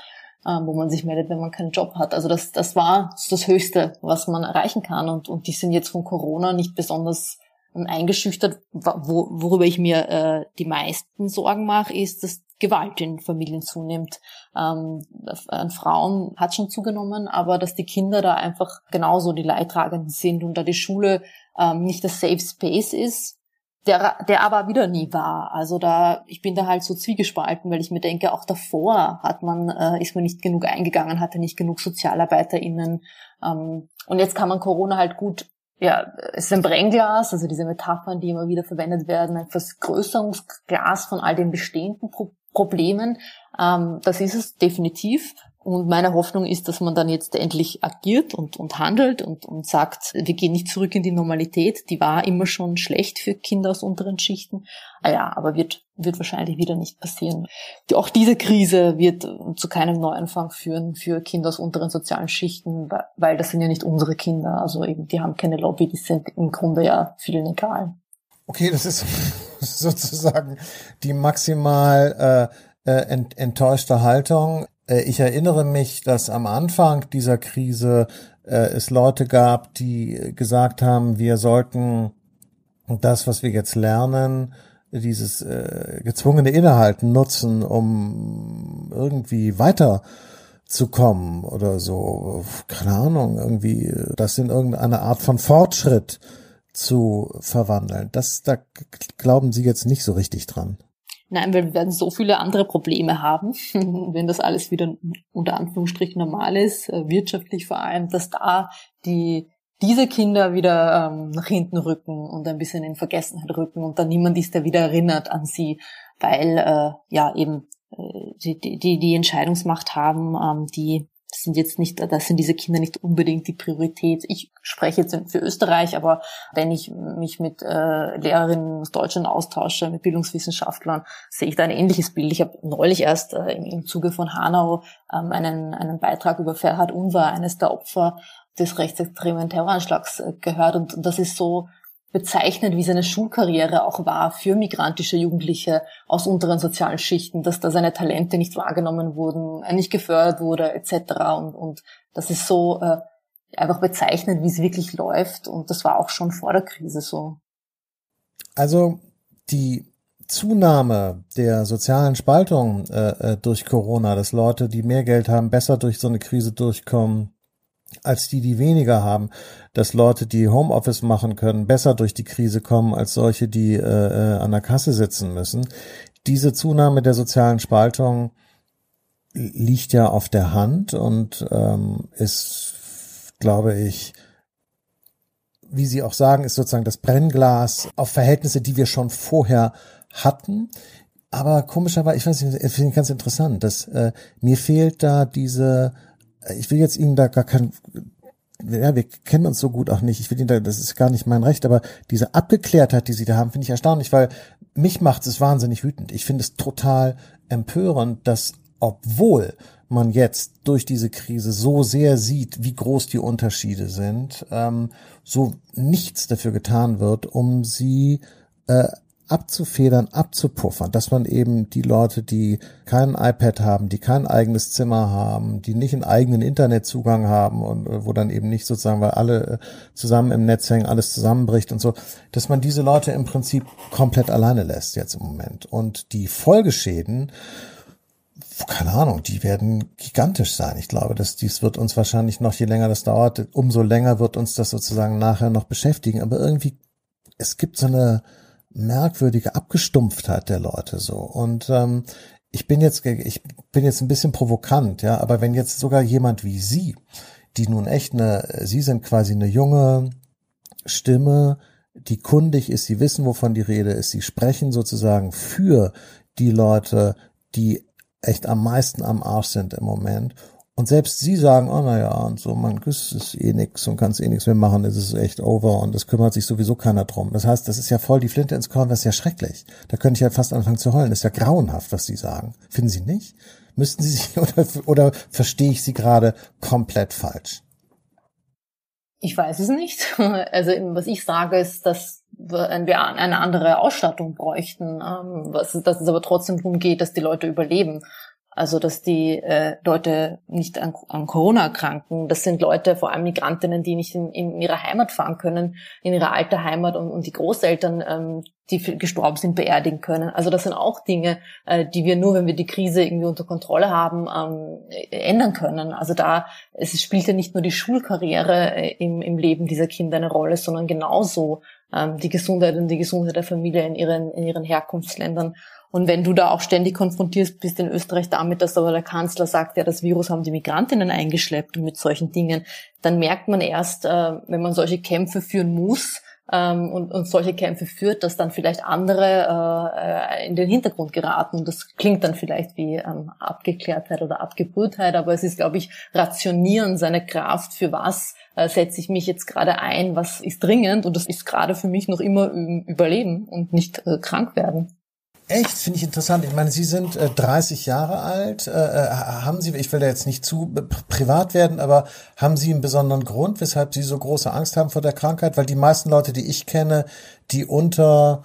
A: ähm, wo man sich meldet, wenn man keinen Job hat. Also das, das war das Höchste, was man erreichen kann und, und die sind jetzt von Corona nicht besonders eingeschüchtert. Wo, worüber ich mir äh, die meisten Sorgen mache, ist, dass Gewalt in Familien zunimmt. Ähm, an Frauen hat schon zugenommen, aber dass die Kinder da einfach genauso die Leidtragenden sind und da die Schule ähm, nicht das Safe Space ist, der, der aber wieder nie war. Also da, ich bin da halt so zwiegespalten, weil ich mir denke, auch davor hat man, äh, ist man nicht genug eingegangen, hatte nicht genug SozialarbeiterInnen. Ähm, und jetzt kann man Corona halt gut ja, es ist ein Brennglas, also diese Metaphern, die immer wieder verwendet werden, ein Vergrößerungsglas von all den bestehenden Pro Problemen. Ähm, das ist es definitiv. Und meine Hoffnung ist, dass man dann jetzt endlich agiert und, und handelt und, und sagt, wir gehen nicht zurück in die Normalität. Die war immer schon schlecht für Kinder aus unteren Schichten. Ah ja, aber wird, wird wahrscheinlich wieder nicht passieren. Auch diese Krise wird zu keinem Neuanfang führen für Kinder aus unteren sozialen Schichten, weil das sind ja nicht unsere Kinder. Also eben, die haben keine Lobby, die sind im Grunde ja vielen egal.
B: Okay, das ist <laughs> sozusagen die maximal äh, äh ent, enttäuschte Haltung. Äh, ich erinnere mich, dass am Anfang dieser Krise äh, es Leute gab, die gesagt haben, wir sollten das, was wir jetzt lernen, dieses äh, gezwungene Innehalten nutzen, um irgendwie weiter zu kommen oder so, keine Ahnung, irgendwie das in irgendeine Art von Fortschritt zu verwandeln. Das, da glauben Sie jetzt nicht so richtig dran.
A: Nein, weil wir werden so viele andere Probleme haben, <laughs> wenn das alles wieder unter Anführungsstrichen normal ist, äh, wirtschaftlich vor allem, dass da die diese Kinder wieder ähm, nach hinten rücken und ein bisschen in Vergessenheit rücken und dann niemand ist, der wieder erinnert an sie, weil äh, ja eben äh, die, die die Entscheidungsmacht haben, ähm, die sind jetzt nicht, das sind diese Kinder nicht unbedingt die Priorität. Ich spreche jetzt für Österreich, aber wenn ich mich mit äh, Lehrerinnen aus Deutschland austausche, mit Bildungswissenschaftlern, sehe ich da ein ähnliches Bild. Ich habe neulich erst äh, im, im Zuge von Hanau ähm, einen, einen Beitrag über Ferhat Unvar, eines der Opfer des rechtsextremen Terroranschlags, äh, gehört. Und, und das ist so bezeichnet, wie seine Schulkarriere auch war für migrantische Jugendliche aus unteren sozialen Schichten, dass da seine Talente nicht wahrgenommen wurden, er nicht gefördert wurde etc. Und, und das ist so äh, einfach bezeichnet, wie es wirklich läuft. Und das war auch schon vor der Krise so.
B: Also die Zunahme der sozialen Spaltung äh, äh durch Corona, dass Leute, die mehr Geld haben, besser durch so eine Krise durchkommen als die, die weniger haben, dass Leute, die Homeoffice machen können, besser durch die Krise kommen als solche, die äh, äh, an der Kasse sitzen müssen. Diese Zunahme der sozialen Spaltung liegt ja auf der Hand und ähm, ist, glaube ich, wie Sie auch sagen, ist sozusagen das Brennglas auf Verhältnisse, die wir schon vorher hatten. Aber komischerweise, ich weiß nicht, finde ich ganz interessant, dass äh, mir fehlt da diese ich will jetzt Ihnen da gar kein, ja, wir kennen uns so gut auch nicht. Ich will Ihnen da, das ist gar nicht mein Recht, aber diese Abgeklärtheit, die Sie da haben, finde ich erstaunlich, weil mich macht es wahnsinnig wütend. Ich finde es total empörend, dass obwohl man jetzt durch diese Krise so sehr sieht, wie groß die Unterschiede sind, ähm, so nichts dafür getan wird, um sie äh, abzufedern, abzupuffern, dass man eben die Leute, die kein iPad haben, die kein eigenes Zimmer haben, die nicht einen eigenen Internetzugang haben und äh, wo dann eben nicht sozusagen, weil alle äh, zusammen im Netz hängen, alles zusammenbricht und so, dass man diese Leute im Prinzip komplett alleine lässt jetzt im Moment. Und die Folgeschäden, keine Ahnung, die werden gigantisch sein. Ich glaube, dass dies wird uns wahrscheinlich noch, je länger das dauert, umso länger wird uns das sozusagen nachher noch beschäftigen. Aber irgendwie, es gibt so eine, merkwürdige Abgestumpftheit der Leute so. Und ähm, ich bin jetzt, ich bin jetzt ein bisschen provokant, ja, aber wenn jetzt sogar jemand wie Sie, die nun echt eine, Sie sind quasi eine junge Stimme, die kundig ist, Sie wissen, wovon die Rede ist, Sie sprechen sozusagen für die Leute, die echt am meisten am Arsch sind im Moment und selbst sie sagen, oh naja, und so, man, das ist eh nix und kannst eh nichts mehr machen, es ist echt over und es kümmert sich sowieso keiner drum. Das heißt, das ist ja voll die Flinte ins Korn, das ist ja schrecklich. Da könnte ich ja fast anfangen zu heulen. Das ist ja grauenhaft, was sie sagen. Finden Sie nicht? Müssten Sie sich, <laughs> oder, oder verstehe ich Sie gerade komplett falsch?
A: Ich weiß es nicht. <laughs> Also was ich sage ist, dass wir eine andere Ausstattung bräuchten, ähm, dass es aber trotzdem darum geht, dass die Leute überleben. Also dass die äh, Leute nicht an, an Corona erkranken. Das sind Leute, vor allem Migrantinnen, die nicht in, in ihre Heimat fahren können, in ihre alte Heimat und, und die Großeltern, ähm, die gestorben sind, beerdigen können. Also das sind auch Dinge, äh, die wir nur, wenn wir die Krise irgendwie unter Kontrolle haben, ähm, ändern können. Also da es spielt ja nicht nur die Schulkarriere äh, im, im Leben dieser Kinder eine Rolle, sondern genauso ähm, die Gesundheit und die Gesundheit der Familie in ihren, in ihren Herkunftsländern. Und wenn du da auch ständig konfrontiert bist in Österreich damit, dass aber der Kanzler sagt, ja, das Virus haben die Migrantinnen eingeschleppt und mit solchen Dingen, dann merkt man erst, äh, wenn man solche Kämpfe führen muss, ähm, und, und solche Kämpfe führt, dass dann vielleicht andere äh, in den Hintergrund geraten. Und das klingt dann vielleicht wie ähm, Abgeklärtheit oder Abgebrühtheit, aber es ist, glaube ich, rationieren seine Kraft für was äh, setze ich mich jetzt gerade ein, was ist dringend und das ist gerade für mich noch immer Überleben und nicht äh, krank werden.
B: Echt, finde ich interessant. Ich meine, Sie sind äh, 30 Jahre alt. Äh, äh, haben Sie, ich will da jetzt nicht zu privat werden, aber haben Sie einen besonderen Grund, weshalb Sie so große Angst haben vor der Krankheit? Weil die meisten Leute, die ich kenne, die unter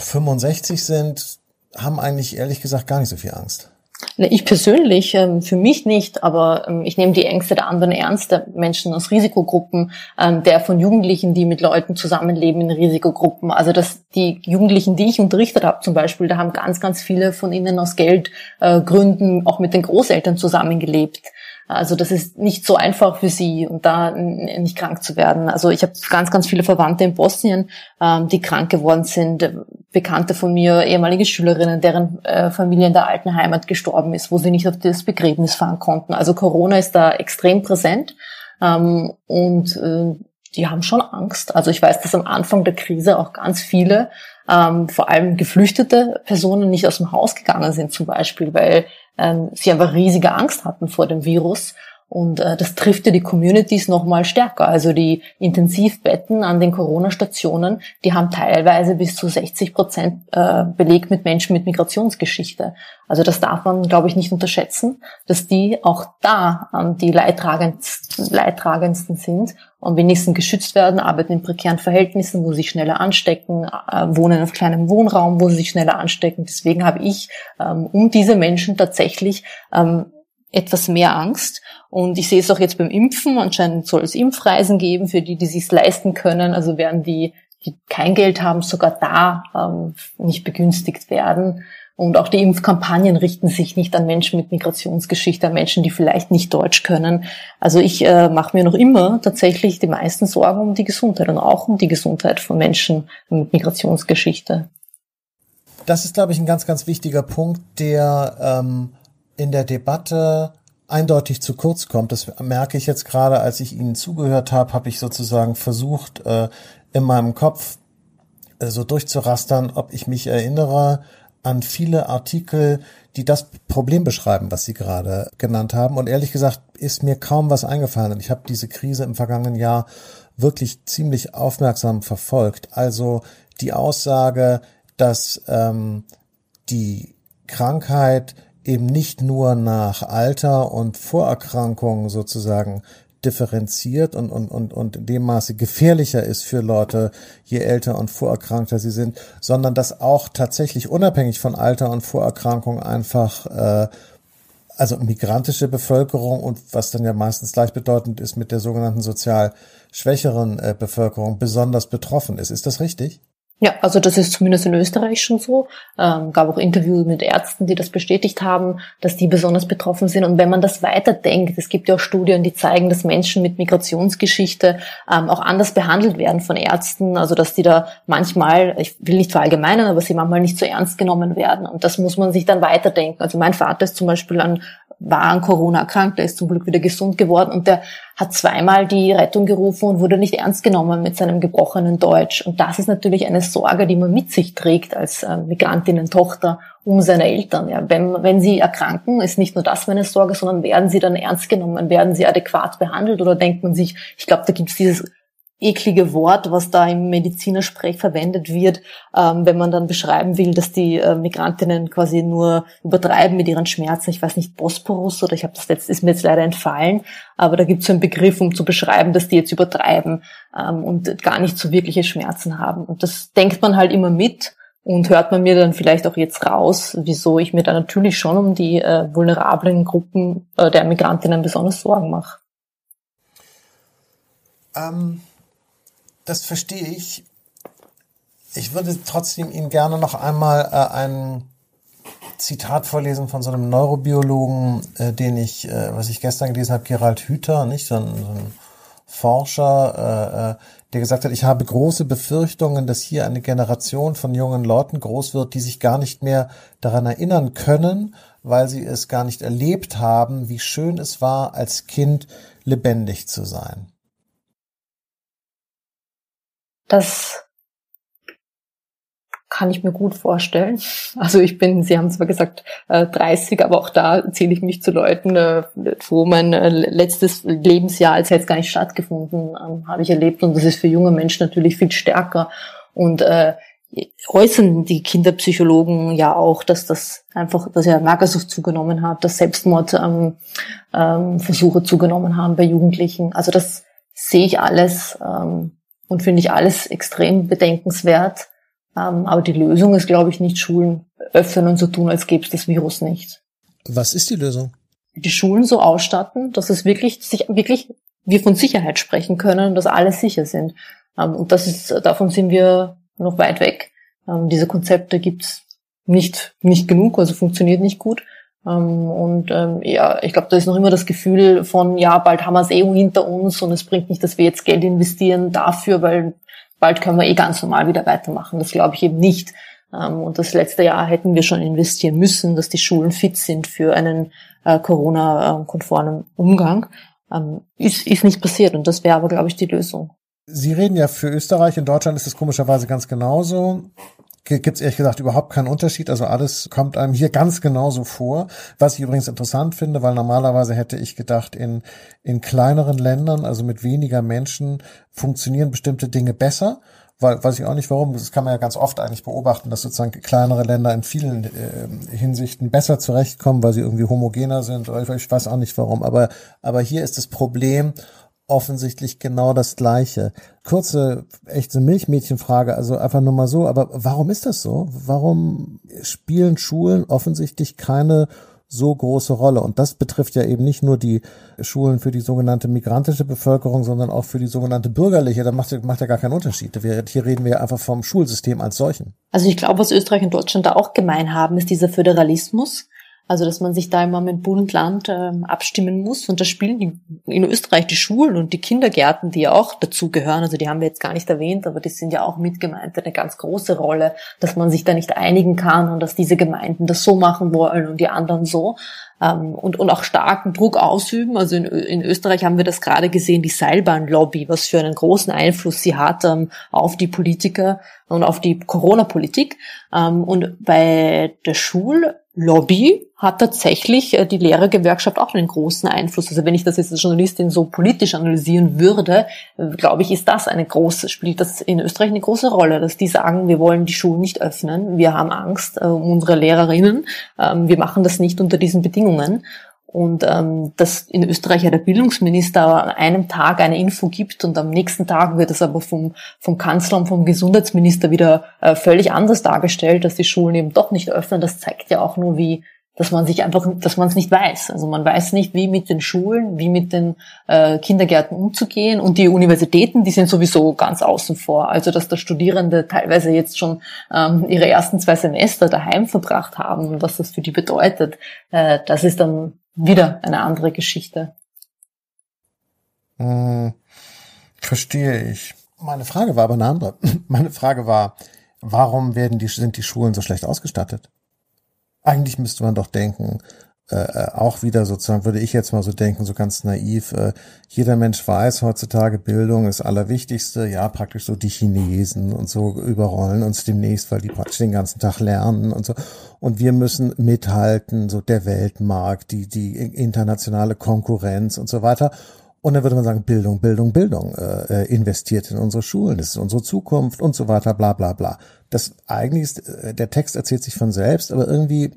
B: 65 sind, haben eigentlich ehrlich gesagt gar nicht so viel Angst.
A: Ich persönlich, ähm, für mich nicht, aber ähm, ich nehme die Ängste der anderen ernst, der Menschen aus Risikogruppen, ähm, der von Jugendlichen, die mit Leuten zusammenleben in Risikogruppen. Also dass die Jugendlichen, die ich unterrichtet habe zum Beispiel, da haben ganz, ganz viele von ihnen aus Geldgründen auch mit den Großeltern zusammengelebt. Also das ist nicht so einfach für sie, um da nicht krank zu werden. Also ich habe ganz, ganz viele Verwandte in Bosnien, ähm, die krank geworden sind. Bekannte von mir, ehemalige Schülerinnen, deren äh, Familie in der alten Heimat gestorben ist, wo sie nicht auf das Begräbnis fahren konnten. Also Corona ist da extrem präsent. Ähm, und äh, die haben schon Angst. Also ich weiß, dass am Anfang der Krise auch ganz viele, ähm, vor allem geflüchtete Personen, nicht aus dem Haus gegangen sind zum Beispiel, weil ähm, sie einfach riesige Angst hatten vor dem Virus. Und äh, das trifft ja die Communities noch mal stärker. Also die Intensivbetten an den Corona-Stationen, die haben teilweise bis zu 60 Prozent äh, belegt mit Menschen mit Migrationsgeschichte. Also das darf man, glaube ich, nicht unterschätzen, dass die auch da ähm, die leidtragendsten, leidtragendsten sind und wenigstens geschützt werden, arbeiten in prekären Verhältnissen, wo sie sich schneller anstecken, äh, wohnen auf kleinem Wohnraum, wo sie sich schneller anstecken. Deswegen habe ich ähm, um diese Menschen tatsächlich ähm, etwas mehr Angst. Und ich sehe es auch jetzt beim Impfen. Anscheinend soll es Impfreisen geben für die, die sich leisten können. Also werden die, die kein Geld haben, sogar da ähm, nicht begünstigt werden. Und auch die Impfkampagnen richten sich nicht an Menschen mit Migrationsgeschichte, an Menschen, die vielleicht nicht Deutsch können. Also ich äh, mache mir noch immer tatsächlich die meisten Sorgen um die Gesundheit und auch um die Gesundheit von Menschen mit Migrationsgeschichte.
B: Das ist, glaube ich, ein ganz, ganz wichtiger Punkt, der ähm, in der Debatte eindeutig zu kurz kommt. Das merke ich jetzt gerade, als ich Ihnen zugehört habe, habe ich sozusagen versucht, äh, in meinem Kopf äh, so durchzurastern, ob ich mich erinnere an viele Artikel, die das Problem beschreiben, was Sie gerade genannt haben. Und ehrlich gesagt ist mir kaum was eingefallen. Und ich habe diese Krise im vergangenen Jahr wirklich ziemlich aufmerksam verfolgt. Also die Aussage, dass ähm, die Krankheit eben nicht nur nach Alter und Vorerkrankungen sozusagen differenziert und, und, und, und in dem Maße gefährlicher ist für Leute, je älter und vorerkrankter sie sind, sondern dass auch tatsächlich unabhängig von Alter und Vorerkrankung einfach äh, also migrantische Bevölkerung und was dann ja meistens gleichbedeutend ist mit der sogenannten sozial schwächeren äh, Bevölkerung besonders betroffen ist. Ist das richtig?
A: Ja, also das ist zumindest in Österreich schon so. Ähm, gab auch Interviews mit Ärzten, die das bestätigt haben, dass die besonders betroffen sind. Und wenn man das weiterdenkt, es gibt ja auch Studien, die zeigen, dass Menschen mit Migrationsgeschichte ähm, auch anders behandelt werden von Ärzten. Also dass die da manchmal, ich will nicht verallgemeinern, aber sie manchmal nicht so ernst genommen werden. Und das muss man sich dann weiterdenken. Also mein Vater ist zum Beispiel an war an Corona erkrankt, der ist zum Glück wieder gesund geworden und der hat zweimal die Rettung gerufen und wurde nicht ernst genommen mit seinem gebrochenen Deutsch. Und das ist natürlich eine Sorge, die man mit sich trägt als äh, Migrantinnen-Tochter um seine Eltern. Ja, wenn, wenn sie erkranken, ist nicht nur das meine Sorge, sondern werden sie dann ernst genommen, werden sie adäquat behandelt oder denkt man sich, ich glaube, da gibt es dieses eklige Wort, was da im Medizinersprech verwendet wird, ähm, wenn man dann beschreiben will, dass die äh, Migrantinnen quasi nur übertreiben mit ihren Schmerzen. Ich weiß nicht, Bosporus oder ich habe das letzte, ist mir jetzt leider entfallen, aber da gibt es so einen Begriff, um zu beschreiben, dass die jetzt übertreiben ähm, und gar nicht so wirkliche Schmerzen haben. Und das denkt man halt immer mit und hört man mir dann vielleicht auch jetzt raus, wieso ich mir da natürlich schon um die äh, vulnerablen Gruppen äh, der Migrantinnen besonders Sorgen mache.
B: Ähm das verstehe ich. Ich würde trotzdem Ihnen gerne noch einmal äh, ein Zitat vorlesen von so einem Neurobiologen, äh, den ich, äh, was ich gestern gelesen habe, Gerald Hüther, nicht so ein, so ein Forscher, äh, äh, der gesagt hat, ich habe große Befürchtungen, dass hier eine Generation von jungen Leuten groß wird, die sich gar nicht mehr daran erinnern können, weil sie es gar nicht erlebt haben, wie schön es war, als Kind lebendig zu sein.
A: Das kann ich mir gut vorstellen. Also ich bin, Sie haben zwar gesagt, 30, äh, aber auch da zähle ich mich zu Leuten, äh, wo mein äh, letztes Lebensjahr, als es gar nicht stattgefunden, ähm, habe ich erlebt. Und das ist für junge Menschen natürlich viel stärker. Und äußern die Kinderpsychologen ja auch, dass das einfach, dass ja Magersucht zugenommen hat, dass Selbstmordversuche ähm, ähm, zugenommen haben bei Jugendlichen. Also das sehe ich alles ähm, und finde ich alles extrem bedenkenswert. Ähm, aber die Lösung ist, glaube ich, nicht Schulen öffnen und so tun, als gäbe es das Virus nicht.
B: Was ist die Lösung?
A: Die Schulen so ausstatten, dass es wirklich, sich, wirklich wir von Sicherheit sprechen können, dass alle sicher sind. Ähm, und das ist, davon sind wir noch weit weg. Ähm, diese Konzepte gibt's nicht, nicht genug, also funktioniert nicht gut. Ähm, und ähm, ja, ich glaube, da ist noch immer das Gefühl von, ja, bald haben wir es eh hinter uns und es bringt nicht, dass wir jetzt Geld investieren dafür, weil bald können wir eh ganz normal wieder weitermachen. Das glaube ich eben nicht. Ähm, und das letzte Jahr hätten wir schon investieren müssen, dass die Schulen fit sind für einen äh, Corona-konformen Umgang. Ähm, ist, ist nicht passiert und das wäre aber, glaube ich, die Lösung.
B: Sie reden ja für Österreich. In Deutschland ist es komischerweise ganz genauso gibt es ehrlich gesagt überhaupt keinen Unterschied. Also alles kommt einem hier ganz genauso vor. Was ich übrigens interessant finde, weil normalerweise hätte ich gedacht, in, in kleineren Ländern, also mit weniger Menschen, funktionieren bestimmte Dinge besser. Weil, weiß ich auch nicht warum, das kann man ja ganz oft eigentlich beobachten, dass sozusagen kleinere Länder in vielen äh, Hinsichten besser zurechtkommen, weil sie irgendwie homogener sind. Ich weiß auch nicht warum. Aber, aber hier ist das Problem, offensichtlich genau das Gleiche. Kurze, echte Milchmädchenfrage, also einfach nur mal so, aber warum ist das so? Warum spielen Schulen offensichtlich keine so große Rolle? Und das betrifft ja eben nicht nur die Schulen für die sogenannte migrantische Bevölkerung, sondern auch für die sogenannte bürgerliche. Da macht, macht ja gar keinen Unterschied. Hier reden wir einfach vom Schulsystem als solchen.
A: Also ich glaube, was Österreich und Deutschland da auch gemein haben, ist dieser Föderalismus also dass man sich da immer mit Bund, Land ähm, abstimmen muss. Und da spielen die, in Österreich die Schulen und die Kindergärten, die ja auch dazugehören, also die haben wir jetzt gar nicht erwähnt, aber die sind ja auch mitgemeint, eine ganz große Rolle, dass man sich da nicht einigen kann und dass diese Gemeinden das so machen wollen und die anderen so. Ähm, und, und auch starken Druck ausüben. Also in, in Österreich haben wir das gerade gesehen, die Seilbahnlobby, was für einen großen Einfluss sie hat ähm, auf die Politiker und auf die Corona-Politik. Ähm, und bei der Schul Lobby hat tatsächlich äh, die Lehrergewerkschaft auch einen großen Einfluss. Also wenn ich das jetzt als Journalistin so politisch analysieren würde, äh, glaube ich, ist das eine große, spielt das in Österreich eine große Rolle, dass die sagen, wir wollen die Schulen nicht öffnen, wir haben Angst äh, um unsere Lehrerinnen, ähm, wir machen das nicht unter diesen Bedingungen. Und ähm, dass in Österreich ja der Bildungsminister an einem Tag eine Info gibt und am nächsten Tag wird es aber vom, vom Kanzler und vom Gesundheitsminister wieder äh, völlig anders dargestellt, dass die Schulen eben doch nicht öffnen, das zeigt ja auch nur, wie, dass man sich einfach, dass man es nicht weiß. Also man weiß nicht, wie mit den Schulen, wie mit den äh, Kindergärten umzugehen. Und die Universitäten, die sind sowieso ganz außen vor. Also dass da Studierende teilweise jetzt schon ähm, ihre ersten zwei Semester daheim verbracht haben und was das für die bedeutet, äh, das ist dann wieder eine andere Geschichte.
B: Hm, verstehe ich. Meine Frage war aber eine andere. <clears throat> Meine Frage war, warum werden die, sind die Schulen so schlecht ausgestattet? Eigentlich müsste man doch denken, äh, äh, auch wieder sozusagen, würde ich jetzt mal so denken, so ganz naiv, äh, jeder Mensch weiß heutzutage, Bildung ist allerwichtigste, ja, praktisch so die Chinesen und so überrollen uns demnächst, weil die praktisch den ganzen Tag lernen und so. Und wir müssen mithalten, so der Weltmarkt, die, die internationale Konkurrenz und so weiter. Und dann würde man sagen, Bildung, Bildung, Bildung, äh, äh investiert in unsere Schulen, das ist unsere Zukunft und so weiter, bla bla bla. Das eigentlich ist, äh, der Text erzählt sich von selbst, aber irgendwie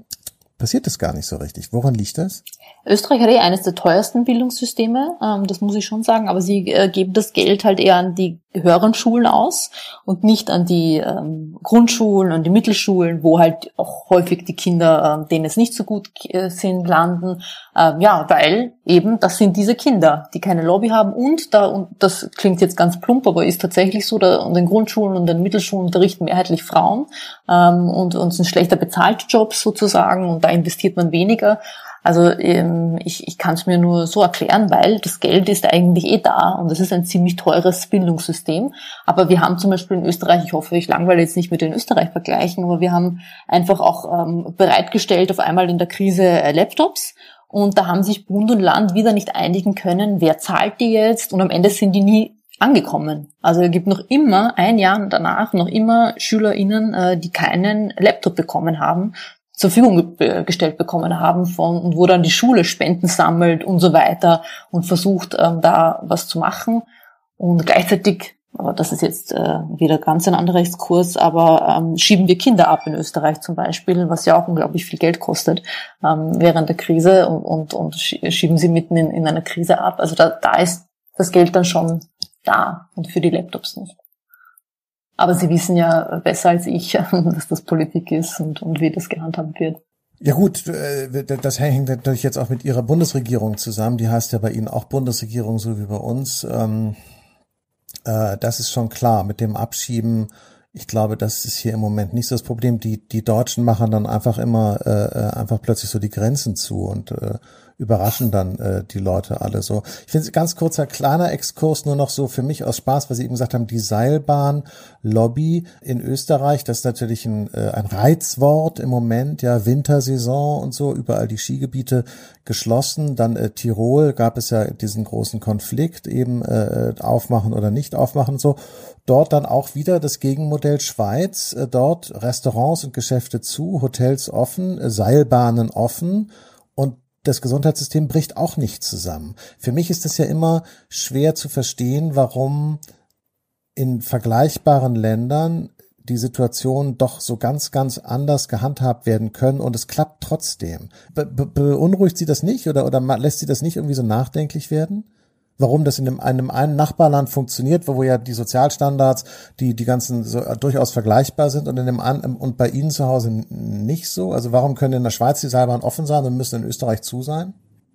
B: passiert das gar nicht so richtig. Woran liegt das?
A: Österreich hat eh eines der teuersten Bildungssysteme, ähm, das muss ich schon sagen, aber sie äh, geben das Geld halt eher an die höheren Schulen aus und nicht an die ähm, Grundschulen und die Mittelschulen, wo halt auch häufig die Kinder, ähm, denen es nicht so gut äh, sind, landen. Ähm, ja, weil eben das sind diese Kinder, die keine Lobby haben und da, und das klingt jetzt ganz plump, aber ist tatsächlich so, da an den Grundschulen und den Mittelschulen unterrichten mehrheitlich Frauen ähm, und, und sind schlechter bezahlte Jobs sozusagen und da investiert man weniger. Also ähm, ich, ich kann es mir nur so erklären, weil das Geld ist eigentlich eh da und es ist ein ziemlich teures Bildungssystem. Aber wir haben zum Beispiel in Österreich, ich hoffe, ich langweile jetzt nicht mit den Österreich vergleichen, aber wir haben einfach auch ähm, bereitgestellt auf einmal in der Krise äh, Laptops und da haben sich Bund und Land wieder nicht einigen können, wer zahlt die jetzt und am Ende sind die nie angekommen. Also es gibt noch immer, ein Jahr danach, noch immer SchülerInnen, äh, die keinen Laptop bekommen haben, zur Verfügung gestellt bekommen haben von, wo dann die Schule Spenden sammelt und so weiter und versucht, ähm, da was zu machen. Und gleichzeitig, aber das ist jetzt äh, wieder ganz ein anderer Exkurs, aber ähm, schieben wir Kinder ab in Österreich zum Beispiel, was ja auch unglaublich viel Geld kostet ähm, während der Krise und, und, und schieben sie mitten in, in einer Krise ab. Also da, da ist das Geld dann schon da und für die Laptops nicht. Aber Sie wissen ja besser als ich, <laughs> dass das Politik ist und, und wie das gehandhabt wird.
B: Ja gut, äh, das hängt natürlich jetzt auch mit Ihrer Bundesregierung zusammen. Die heißt ja bei Ihnen auch Bundesregierung, so wie bei uns. Ähm, äh, das ist schon klar. Mit dem Abschieben, ich glaube, das ist hier im Moment nicht so das Problem. Die, die Deutschen machen dann einfach immer äh, einfach plötzlich so die Grenzen zu und überraschen dann äh, die Leute alle so. Ich finde ganz kurzer kleiner Exkurs nur noch so für mich aus Spaß, weil Sie eben gesagt haben, die Seilbahn-Lobby in Österreich, das ist natürlich ein, äh, ein Reizwort im Moment, ja, Wintersaison und so, überall die Skigebiete geschlossen. Dann äh, Tirol gab es ja diesen großen Konflikt, eben äh, aufmachen oder nicht aufmachen und so. Dort dann auch wieder das Gegenmodell Schweiz, äh, dort Restaurants und Geschäfte zu, Hotels offen, äh, Seilbahnen offen und das Gesundheitssystem bricht auch nicht zusammen. Für mich ist es ja immer schwer zu verstehen, warum in vergleichbaren Ländern die Situation doch so ganz, ganz anders gehandhabt werden können und es klappt trotzdem. Be beunruhigt Sie das nicht oder, oder lässt Sie das nicht irgendwie so nachdenklich werden? Warum das in einem, einen Nachbarland funktioniert, wo ja die Sozialstandards, die die ganzen so, äh, durchaus vergleichbar sind und in dem und bei Ihnen zu Hause nicht so. Also warum können in der Schweiz die Seilbahn offen sein und müssen in Österreich zu sein?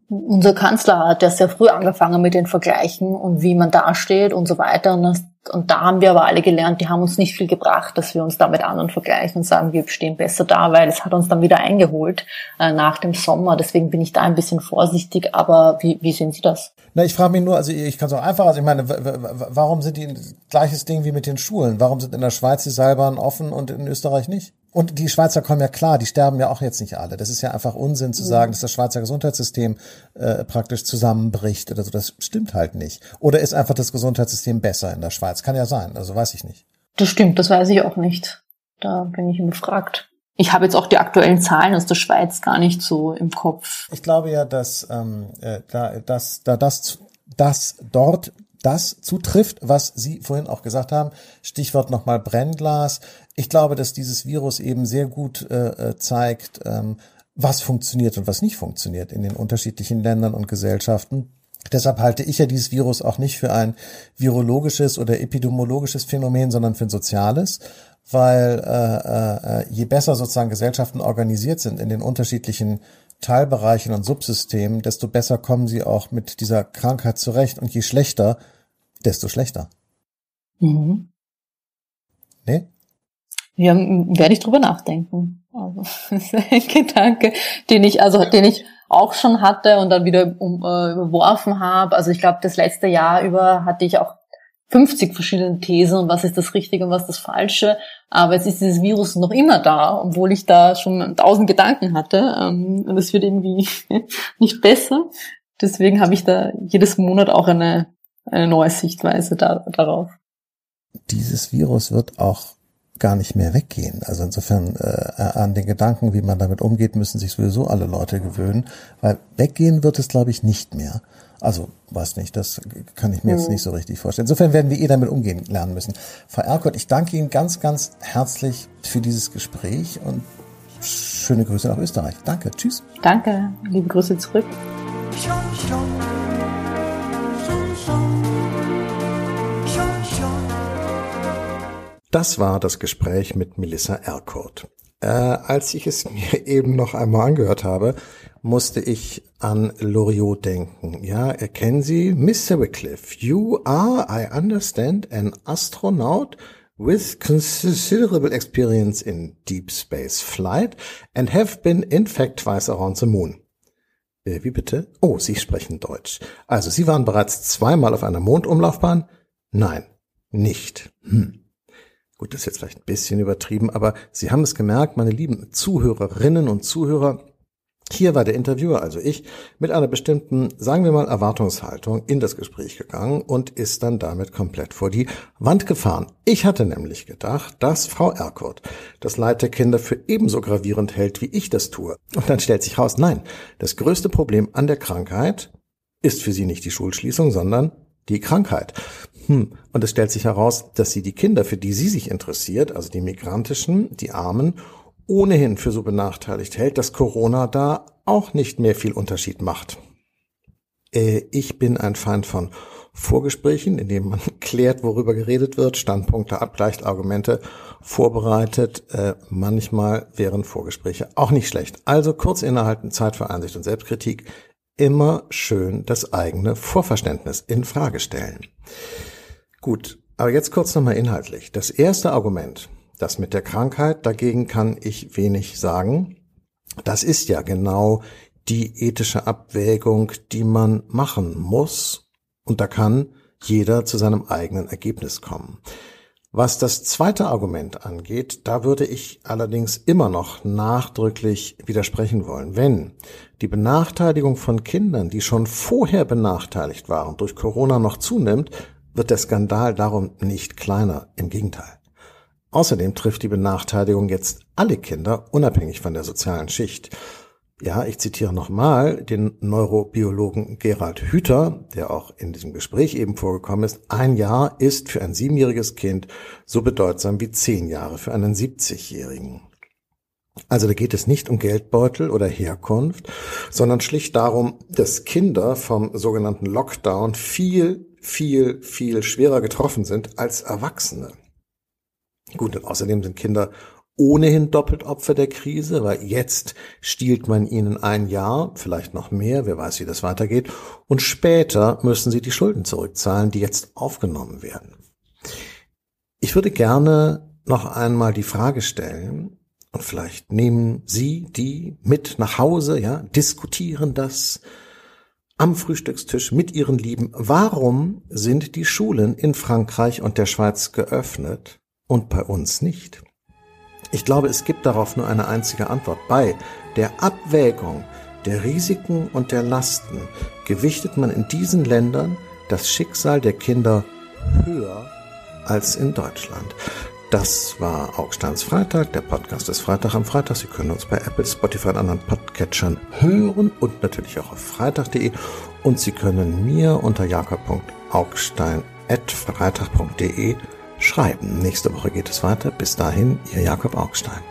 A: Unser Kanzler hat ja sehr früh angefangen mit den Vergleichen und wie man dasteht und so weiter. Und, das, und da haben wir aber alle gelernt, die haben uns nicht viel gebracht, dass wir uns da mit anderen vergleichen und sagen, wir stehen besser da, weil es hat uns dann wieder eingeholt äh, nach dem Sommer. Deswegen bin ich da ein bisschen vorsichtig. Aber wie, wie sehen Sie das?
B: Na, ich frage mich nur, also ich kann es auch einfach, also ich meine, warum sind die gleiches Ding wie mit den Schulen? Warum sind in der Schweiz die Seilbahnen offen und in Österreich nicht? Und die Schweizer kommen ja klar, die sterben ja auch jetzt nicht alle. Das ist ja einfach Unsinn zu sagen, dass das Schweizer Gesundheitssystem äh, praktisch zusammenbricht oder so. Das stimmt halt nicht. Oder ist einfach das Gesundheitssystem besser in der Schweiz? Kann ja sein, also weiß ich nicht.
A: Das stimmt, das weiß ich auch nicht. Da bin ich überfragt. Ich habe jetzt auch die aktuellen Zahlen aus der Schweiz gar nicht so im Kopf.
B: Ich glaube ja, dass ähm, äh, da, dass, da das, das dort das zutrifft, was Sie vorhin auch gesagt haben. Stichwort nochmal Brennglas. Ich glaube, dass dieses Virus eben sehr gut äh, äh, zeigt, ähm, was funktioniert und was nicht funktioniert in den unterschiedlichen Ländern und Gesellschaften. Deshalb halte ich ja dieses Virus auch nicht für ein virologisches oder epidemiologisches Phänomen, sondern für ein soziales, weil äh, äh, je besser sozusagen Gesellschaften organisiert sind in den unterschiedlichen Teilbereichen und Subsystemen, desto besser kommen sie auch mit dieser Krankheit zurecht und je schlechter, desto schlechter. Mhm.
A: Nee? Ja, werde ich drüber nachdenken. Also, <laughs> das ist ein Gedanke, den ich, also, den ich auch schon hatte und dann wieder um, äh, überworfen habe. Also ich glaube, das letzte Jahr über hatte ich auch 50 verschiedene Thesen und was ist das Richtige und was das Falsche. Aber jetzt ist dieses Virus noch immer da, obwohl ich da schon tausend Gedanken hatte. Ähm, und es wird irgendwie <laughs> nicht besser. Deswegen habe ich da jedes Monat auch eine eine neue Sichtweise da, darauf.
B: Dieses Virus wird auch gar nicht mehr weggehen. Also insofern äh, an den Gedanken, wie man damit umgeht, müssen sich sowieso alle Leute gewöhnen, weil weggehen wird es, glaube ich, nicht mehr. Also, weiß nicht, das kann ich mir mhm. jetzt nicht so richtig vorstellen. Insofern werden wir eh damit umgehen lernen müssen. Frau Erkott, ich danke Ihnen ganz, ganz herzlich für dieses Gespräch und schöne Grüße nach Österreich. Danke, tschüss.
A: Danke, liebe Grüße zurück.
B: Das war das Gespräch mit Melissa Erkurt. Äh, als ich es mir <laughs> eben noch einmal angehört habe, musste ich an Loriot denken. Ja, erkennen Sie, Mr. Wycliffe, you are, I understand, an astronaut with considerable experience in deep space flight and have been in fact twice around the moon. Äh, wie bitte? Oh, Sie sprechen Deutsch. Also, Sie waren bereits zweimal auf einer Mondumlaufbahn? Nein, nicht. Hm. Gut, das ist jetzt vielleicht ein bisschen übertrieben, aber Sie haben es gemerkt, meine lieben Zuhörerinnen und Zuhörer, Hier war der Interviewer, also ich, mit einer bestimmten, sagen wir mal, Erwartungshaltung in das Gespräch gegangen und ist dann damit komplett vor die Wand gefahren. Ich hatte nämlich gedacht, dass Frau Erkurt das Leid der Kinder für ebenso gravierend hält, wie ich das tue. Und dann stellt sich raus, nein, das größte Problem an der Krankheit ist für sie nicht die Schulschließung, sondern die Krankheit. Hm. Und es stellt sich heraus, dass sie die Kinder, für die sie sich interessiert, also die migrantischen, die Armen ohnehin für so benachteiligt hält, dass Corona da auch nicht mehr viel Unterschied macht. Äh, ich bin ein Feind von Vorgesprächen, in denen man <laughs> klärt, worüber geredet wird, Standpunkte abgleicht, Argumente vorbereitet. Äh, manchmal wären Vorgespräche auch nicht schlecht. Also kurz innehalten, Zeit für Einsicht und Selbstkritik. Immer schön das eigene Vorverständnis in Frage stellen. Gut, aber jetzt kurz nochmal inhaltlich. Das erste Argument, das mit der Krankheit, dagegen kann ich wenig sagen. Das ist ja genau die ethische Abwägung, die man machen muss. Und da kann jeder zu seinem eigenen Ergebnis kommen. Was das zweite Argument angeht, da würde ich allerdings immer noch nachdrücklich widersprechen wollen. Wenn die Benachteiligung von Kindern, die schon vorher benachteiligt waren, durch Corona noch zunimmt, wird der Skandal darum nicht kleiner. Im Gegenteil. Außerdem trifft die Benachteiligung jetzt alle Kinder, unabhängig von der sozialen Schicht. Ja, ich zitiere nochmal den Neurobiologen Gerald Hüther, der auch in diesem Gespräch eben vorgekommen ist. Ein Jahr ist für ein siebenjähriges Kind so bedeutsam wie zehn Jahre für einen 70-Jährigen. Also da geht es nicht um Geldbeutel oder Herkunft, sondern schlicht darum, dass Kinder vom sogenannten Lockdown viel, viel, viel schwerer getroffen sind als Erwachsene. Gut, und außerdem sind Kinder ohnehin doppelt Opfer der Krise, weil jetzt stiehlt man ihnen ein Jahr, vielleicht noch mehr, wer weiß, wie das weitergeht, und später müssen sie die Schulden zurückzahlen, die jetzt aufgenommen werden. Ich würde gerne noch einmal die Frage stellen, und vielleicht nehmen Sie die mit nach Hause, ja, diskutieren das am Frühstückstisch mit Ihren Lieben. Warum sind die Schulen in Frankreich und der Schweiz geöffnet und bei uns nicht? Ich glaube, es gibt darauf nur eine einzige Antwort. Bei der Abwägung der Risiken und der Lasten gewichtet man in diesen Ländern das Schicksal der Kinder höher als in Deutschland. Das war Augsteins Freitag, der Podcast des Freitag am Freitag. Sie können uns bei Apple, Spotify und anderen Podcatchern hören und natürlich auch auf freitag.de. Und Sie können mir unter jakob.augstein.freitag.de schreiben. Nächste Woche geht es weiter. Bis dahin, Ihr Jakob Augstein.